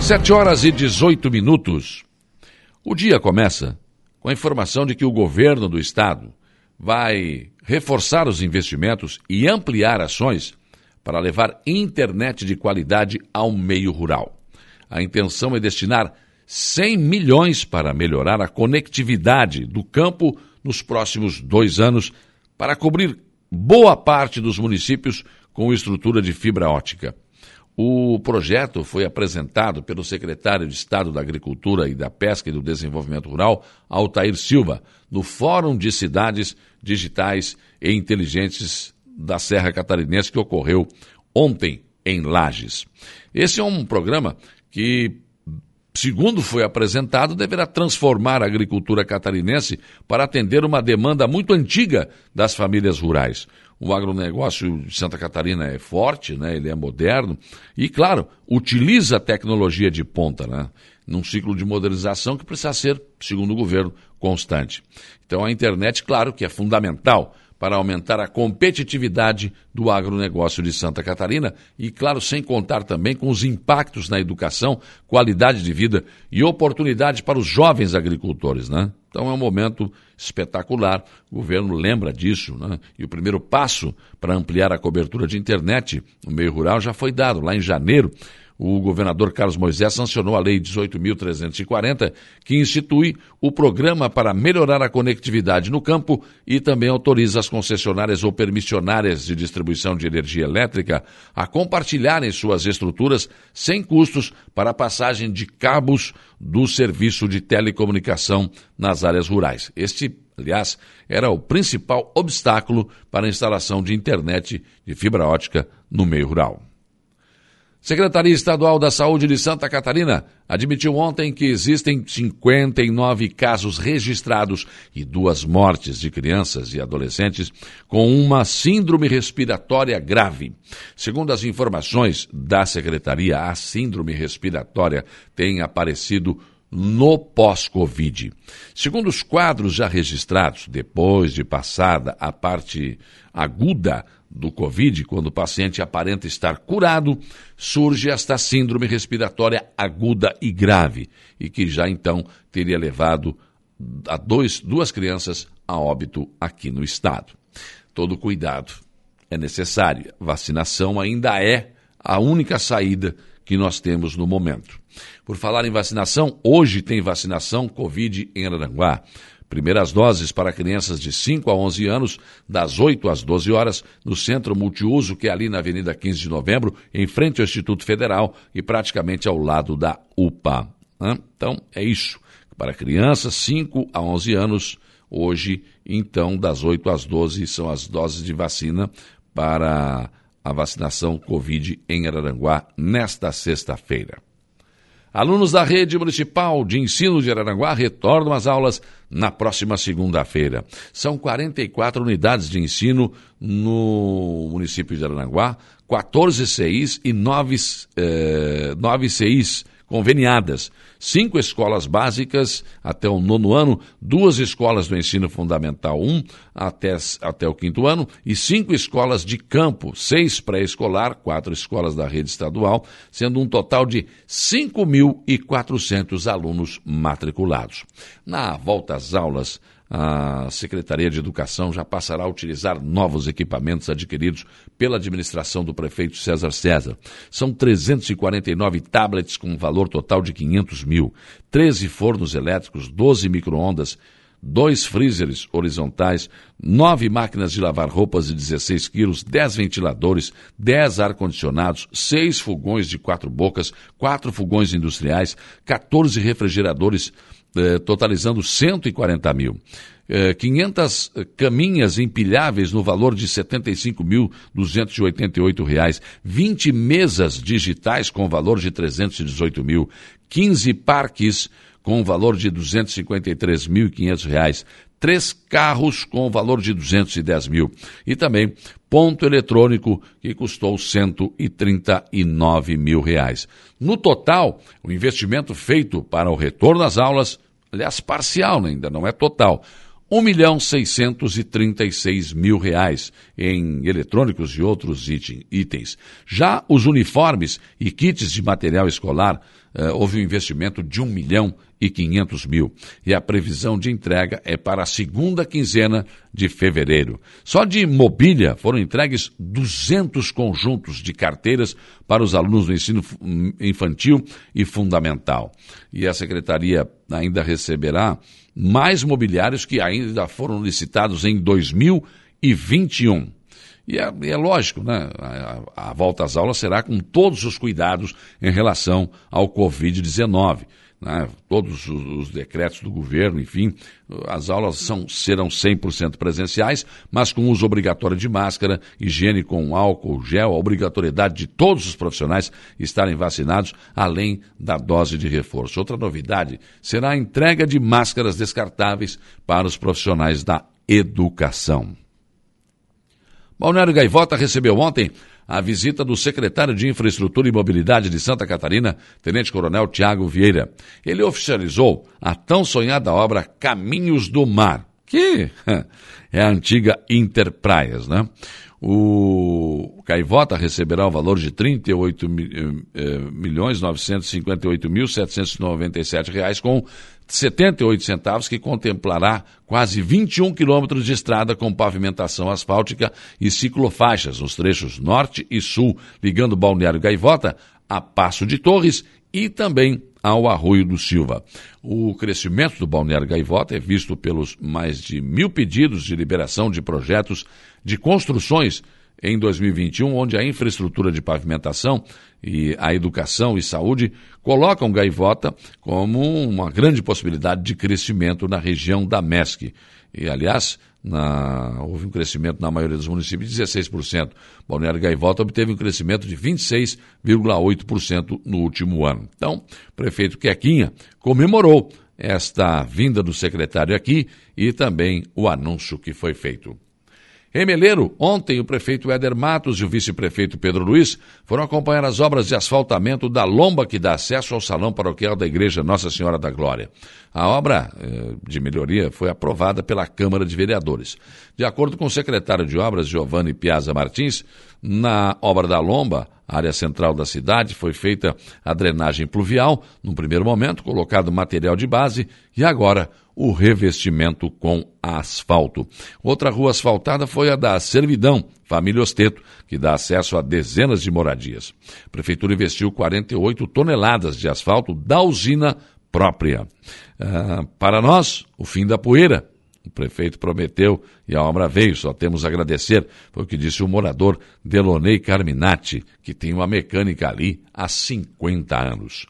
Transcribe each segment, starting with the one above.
Sete horas e 18 minutos. O dia começa com a informação de que o governo do estado vai reforçar os investimentos e ampliar ações para levar internet de qualidade ao meio rural. A intenção é destinar 100 milhões para melhorar a conectividade do campo nos próximos dois anos, para cobrir boa parte dos municípios com estrutura de fibra ótica. O projeto foi apresentado pelo secretário de Estado da Agricultura e da Pesca e do Desenvolvimento Rural, Altair Silva, no Fórum de Cidades Digitais e Inteligentes da Serra Catarinense, que ocorreu ontem em Lages. Esse é um programa que, segundo foi apresentado, deverá transformar a agricultura catarinense para atender uma demanda muito antiga das famílias rurais. O agronegócio de Santa Catarina é forte, né? ele é moderno e, claro, utiliza a tecnologia de ponta, né? num ciclo de modernização que precisa ser, segundo o governo, constante. Então a internet, claro, que é fundamental para aumentar a competitividade do agronegócio de Santa Catarina e, claro, sem contar também com os impactos na educação, qualidade de vida e oportunidades para os jovens agricultores, né? Então é um momento espetacular, o governo lembra disso, né? E o primeiro passo para ampliar a cobertura de internet no meio rural já foi dado lá em janeiro o governador Carlos Moisés sancionou a Lei 18.340, que institui o programa para melhorar a conectividade no campo e também autoriza as concessionárias ou permissionárias de distribuição de energia elétrica a compartilharem suas estruturas sem custos para a passagem de cabos do serviço de telecomunicação nas áreas rurais. Este aliás, era o principal obstáculo para a instalação de internet de fibra ótica no meio rural. Secretaria Estadual da Saúde de Santa Catarina admitiu ontem que existem 59 casos registrados e duas mortes de crianças e adolescentes com uma síndrome respiratória grave. Segundo as informações da Secretaria, a síndrome respiratória tem aparecido no pós-Covid. Segundo os quadros já registrados, depois de passada a parte aguda do Covid, quando o paciente aparenta estar curado, surge esta síndrome respiratória aguda e grave, e que já então teria levado a dois, duas crianças a óbito aqui no estado. Todo cuidado é necessário. Vacinação ainda é a única saída que nós temos no momento. Por falar em vacinação, hoje tem vacinação Covid em Aranguá. Primeiras doses para crianças de 5 a 11 anos, das 8 às 12 horas, no Centro Multiuso, que é ali na Avenida 15 de Novembro, em frente ao Instituto Federal e praticamente ao lado da UPA. Então, é isso. Para crianças 5 a 11 anos, hoje, então, das 8 às 12 são as doses de vacina para a vacinação Covid em Araranguá nesta sexta-feira. Alunos da rede municipal de ensino de Araranguá retornam às aulas na próxima segunda-feira. São 44 unidades de ensino no município de Araranguá, 14 CIs e 9, eh, 9 CIs conveniadas, cinco escolas básicas até o nono ano, duas escolas do ensino fundamental 1 até, até o quinto ano e cinco escolas de campo, seis pré-escolar, quatro escolas da rede estadual, sendo um total de 5.400 alunos matriculados. Na volta às aulas, a Secretaria de Educação já passará a utilizar novos equipamentos adquiridos pela administração do prefeito César César. São 349 tablets com um valor total de 500 mil, 13 fornos elétricos, 12 micro-ondas, dois freezers horizontais, nove máquinas de lavar roupas de 16 quilos, 10 ventiladores, 10 ar-condicionados, seis fogões de quatro bocas, quatro fogões industriais, 14 refrigeradores eh, totalizando 140 mil. 500 eh, caminhas empilháveis no valor de 75.288 reais, 20 mesas digitais com valor de R$ 318 mil, 15 parques com valor de 253.500 reais, três carros com valor de 210 mil e também ponto eletrônico que custou 139 mil reais. No total, o investimento feito para o retorno às aulas, aliás, parcial ainda, não é total, 1 milhão 636 mil reais em eletrônicos e outros itens. Já os uniformes e kits de material escolar, eh, houve um investimento de 1 milhão e 500 mil. E a previsão de entrega é para a segunda quinzena de fevereiro. Só de mobília foram entregues 200 conjuntos de carteiras para os alunos do ensino infantil e fundamental. E a secretaria ainda receberá mais mobiliários que ainda foram licitados em 2021. E é, é lógico, né? A, a, volta às aulas será com todos os cuidados em relação ao Covid-19. Né? Todos os, os, decretos do governo, enfim, as aulas são, serão 100% presenciais, mas com uso obrigatório de máscara, higiene com álcool, gel, a obrigatoriedade de todos os profissionais estarem vacinados, além da dose de reforço. Outra novidade será a entrega de máscaras descartáveis para os profissionais da educação. Balneário Gaivota recebeu ontem a visita do secretário de Infraestrutura e Mobilidade de Santa Catarina, Tenente Coronel Tiago Vieira. Ele oficializou a tão sonhada obra Caminhos do Mar, que é a antiga Interpraias, né? O Caivota receberá o valor de 38 eh, milhões 958 mil 797 reais com 78 centavos que contemplará quase 21 quilômetros de estrada com pavimentação asfáltica e ciclofaixas nos trechos norte e sul, ligando Balneário Gaivota a Passo de Torres e também ao Arroio do Silva. O crescimento do Balneário Gaivota é visto pelos mais de mil pedidos de liberação de projetos de construções em 2021, onde a infraestrutura de pavimentação e a educação e saúde colocam Gaivota como uma grande possibilidade de crescimento na região da MESC. E, aliás, na, houve um crescimento na maioria dos municípios de 16%. Balneário Gaivota obteve um crescimento de 26,8% no último ano. Então, o prefeito Quequinha comemorou esta vinda do secretário aqui e também o anúncio que foi feito. Em Meleiro, ontem o prefeito Éder Matos e o vice-prefeito Pedro Luiz foram acompanhar as obras de asfaltamento da lomba que dá acesso ao salão paroquial da Igreja Nossa Senhora da Glória. A obra eh, de melhoria foi aprovada pela Câmara de Vereadores. De acordo com o secretário de Obras, Giovanni Piazza Martins, na obra da lomba, área central da cidade, foi feita a drenagem pluvial, num primeiro momento, colocado material de base e agora o revestimento com asfalto. Outra rua asfaltada foi a da Servidão, família Osteto, que dá acesso a dezenas de moradias. A prefeitura investiu 48 toneladas de asfalto da usina própria. Uh, para nós, o fim da poeira. O prefeito prometeu e a obra veio, só temos a agradecer. Foi o que disse o morador Delonei Carminati, que tem uma mecânica ali há 50 anos.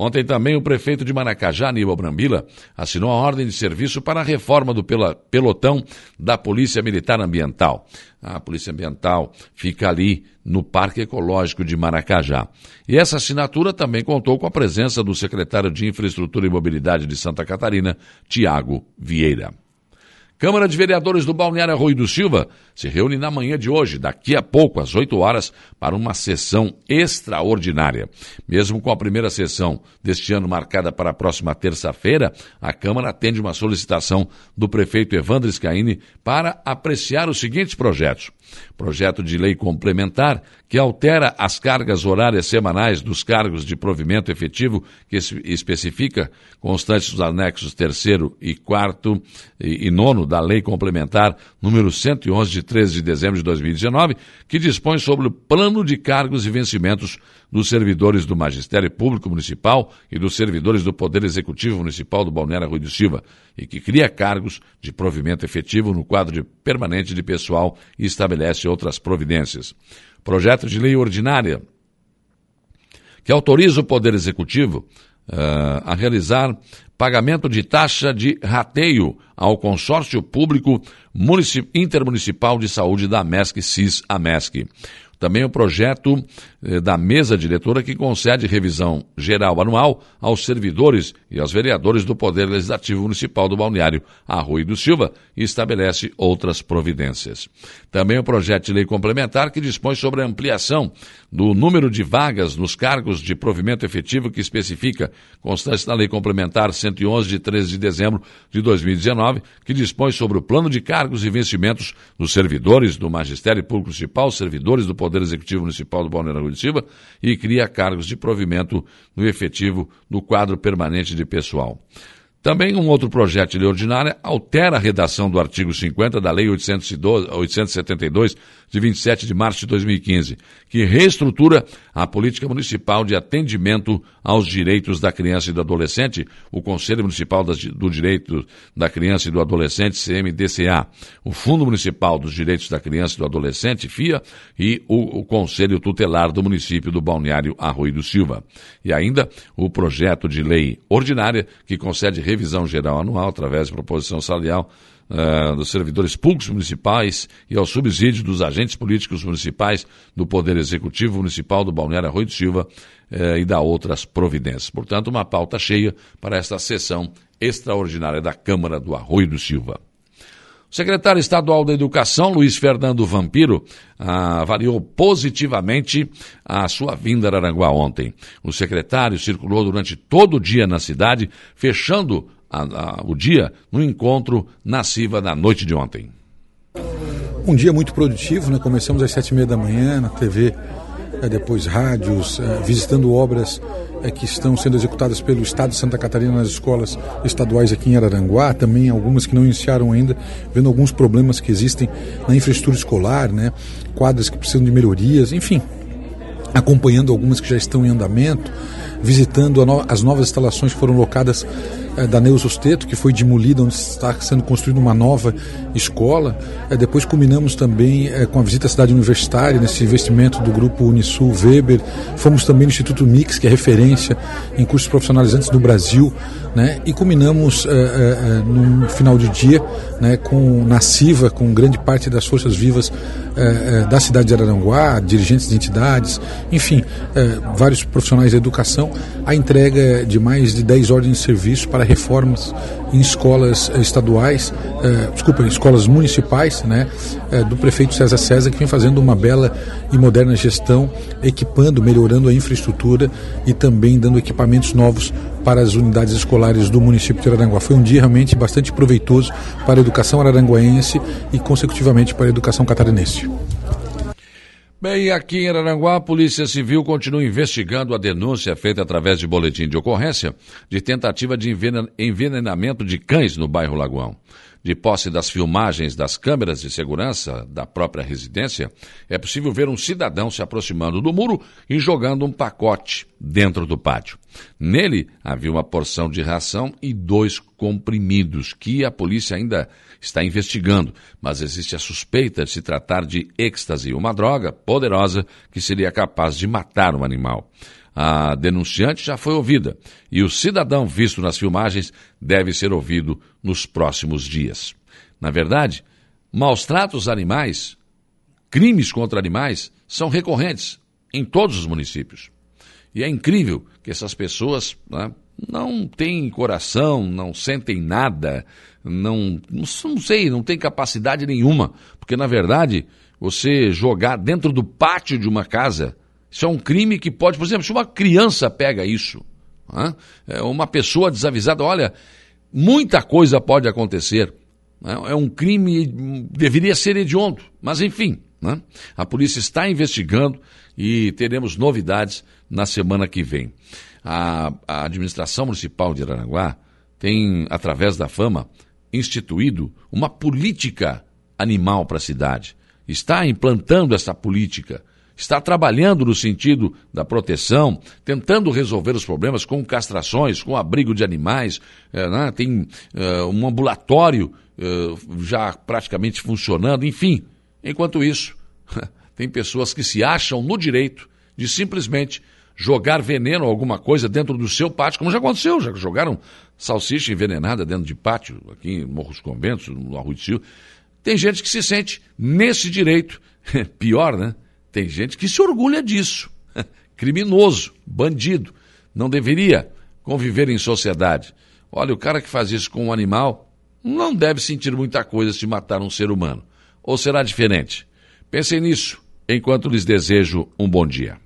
Ontem também o prefeito de Maracajá, Aníbal Brambila, assinou a ordem de serviço para a reforma do pelotão da Polícia Militar Ambiental. A Polícia Ambiental fica ali no Parque Ecológico de Maracajá. E essa assinatura também contou com a presença do secretário de Infraestrutura e Mobilidade de Santa Catarina, Tiago Vieira. Câmara de Vereadores do Balneário Arroio do Silva se reúne na manhã de hoje, daqui a pouco, às 8 horas, para uma sessão extraordinária. Mesmo com a primeira sessão deste ano marcada para a próxima terça-feira, a Câmara atende uma solicitação do prefeito Evandro Scaini para apreciar os seguintes projetos. Projeto de lei complementar que altera as cargas horárias semanais dos cargos de provimento efetivo, que especifica, constantes dos anexos terceiro e quarto e, e nono da lei complementar número 111 de 13 de dezembro de 2019, que dispõe sobre o plano de cargos e vencimentos dos servidores do Magistério Público Municipal e dos servidores do Poder Executivo Municipal do Balneário Rui Silva, e que cria cargos de provimento efetivo no quadro de permanente de pessoal e estabelece outras providências. Projeto de lei ordinária que autoriza o Poder Executivo uh, a realizar pagamento de taxa de rateio ao consórcio público intermunicipal de saúde da MESC, CIS-AMESC. Também o projeto da mesa diretora que concede revisão geral anual aos servidores e aos vereadores do Poder Legislativo Municipal do Balneário Arroio do Silva e estabelece outras providências. Também o projeto de lei complementar que dispõe sobre a ampliação do número de vagas nos cargos de provimento efetivo que especifica, constante na Lei Complementar 111 de 13 de dezembro de 2019, que dispõe sobre o plano de cargos e vencimentos dos servidores do Magistério Público Municipal, servidores do Poder Executivo Municipal do Balneário Silva e cria cargos de provimento no efetivo do quadro permanente de pessoal. Também um outro projeto de lei ordinária altera a redação do artigo 50 da Lei 812, 872, de 27 de março de 2015, que reestrutura a política municipal de atendimento aos direitos da criança e do adolescente, o Conselho Municipal do Direito da Criança e do Adolescente, CMDCA, o Fundo Municipal dos Direitos da Criança e do Adolescente, FIA, e o, o Conselho Tutelar do município do Balneário Arroio do Silva. E ainda o projeto de lei ordinária que concede revisão geral anual através de proposição salarial uh, dos servidores públicos municipais e ao subsídio dos agentes políticos municipais do Poder Executivo Municipal do Balneário Arroio do Silva uh, e da outras providências. Portanto, uma pauta cheia para esta sessão extraordinária da Câmara do Arroio do Silva. O secretário estadual da Educação, Luiz Fernando Vampiro, ah, avaliou positivamente a sua vinda a Aranguá ontem. O secretário circulou durante todo o dia na cidade, fechando a, a, o dia no encontro na Siva da noite de ontem. Um dia muito produtivo, né? Começamos às sete e meia da manhã na TV, depois rádios, é, visitando obras é, que estão sendo executadas pelo Estado de Santa Catarina nas escolas estaduais aqui em Araranguá, também algumas que não iniciaram ainda, vendo alguns problemas que existem na infraestrutura escolar, né? Quadras que precisam de melhorias, enfim, acompanhando algumas que já estão em andamento, visitando no as novas instalações que foram locadas é, da Neuso Steto, que foi demolida, onde está sendo construída uma nova escola. É, depois culminamos também é, com a visita à cidade universitária, nesse investimento do grupo Unisul Weber. Fomos também no Instituto Mix, que é referência em cursos profissionalizantes do Brasil. Né? E culminamos no final de dia né, com na CIVA, com grande parte das forças vivas da cidade de Araranguá, dirigentes de entidades, enfim, vários profissionais da educação, a entrega de mais de 10 ordens de serviço para reformas em escolas eh, estaduais, eh, desculpa, em escolas municipais, né, eh, do prefeito César César, que vem fazendo uma bela e moderna gestão, equipando, melhorando a infraestrutura e também dando equipamentos novos para as unidades escolares do município de Araranguá. Foi um dia realmente bastante proveitoso para a educação araranguaense e, consecutivamente, para a educação catarinense. Bem, aqui em Araranguá, a Polícia Civil continua investigando a denúncia feita através de boletim de ocorrência de tentativa de envenenamento de cães no bairro Lagoão. De posse das filmagens das câmeras de segurança da própria residência, é possível ver um cidadão se aproximando do muro e jogando um pacote dentro do pátio. Nele havia uma porção de ração e dois comprimidos que a polícia ainda está investigando, mas existe a suspeita de se tratar de êxtase, uma droga poderosa que seria capaz de matar um animal. A denunciante já foi ouvida e o cidadão visto nas filmagens deve ser ouvido nos próximos dias. Na verdade, maus tratos animais, crimes contra animais, são recorrentes em todos os municípios. E é incrível que essas pessoas né, não têm coração, não sentem nada, não, não sei, não tem capacidade nenhuma. Porque, na verdade, você jogar dentro do pátio de uma casa, isso é um crime que pode, por exemplo, se uma criança pega isso, né, uma pessoa desavisada, olha, muita coisa pode acontecer. Né, é um crime, deveria ser hediondo, mas enfim, né, a polícia está investigando e teremos novidades na semana que vem. A, a administração municipal de Aranaguá tem, através da fama, instituído uma política animal para a cidade. Está implantando essa política. Está trabalhando no sentido da proteção, tentando resolver os problemas com castrações, com abrigo de animais. É, né? Tem é, um ambulatório é, já praticamente funcionando, enfim. Enquanto isso, tem pessoas que se acham no direito de simplesmente jogar veneno ou alguma coisa dentro do seu pátio, como já aconteceu, já jogaram salsicha envenenada dentro de pátio, aqui em Morros Conventos, no Arroio de Sil. Tem gente que se sente nesse direito. Pior, né? Tem gente que se orgulha disso. criminoso, bandido, não deveria conviver em sociedade. Olha, o cara que faz isso com um animal não deve sentir muita coisa se matar um ser humano. Ou será diferente? Pensem nisso enquanto lhes desejo um bom dia.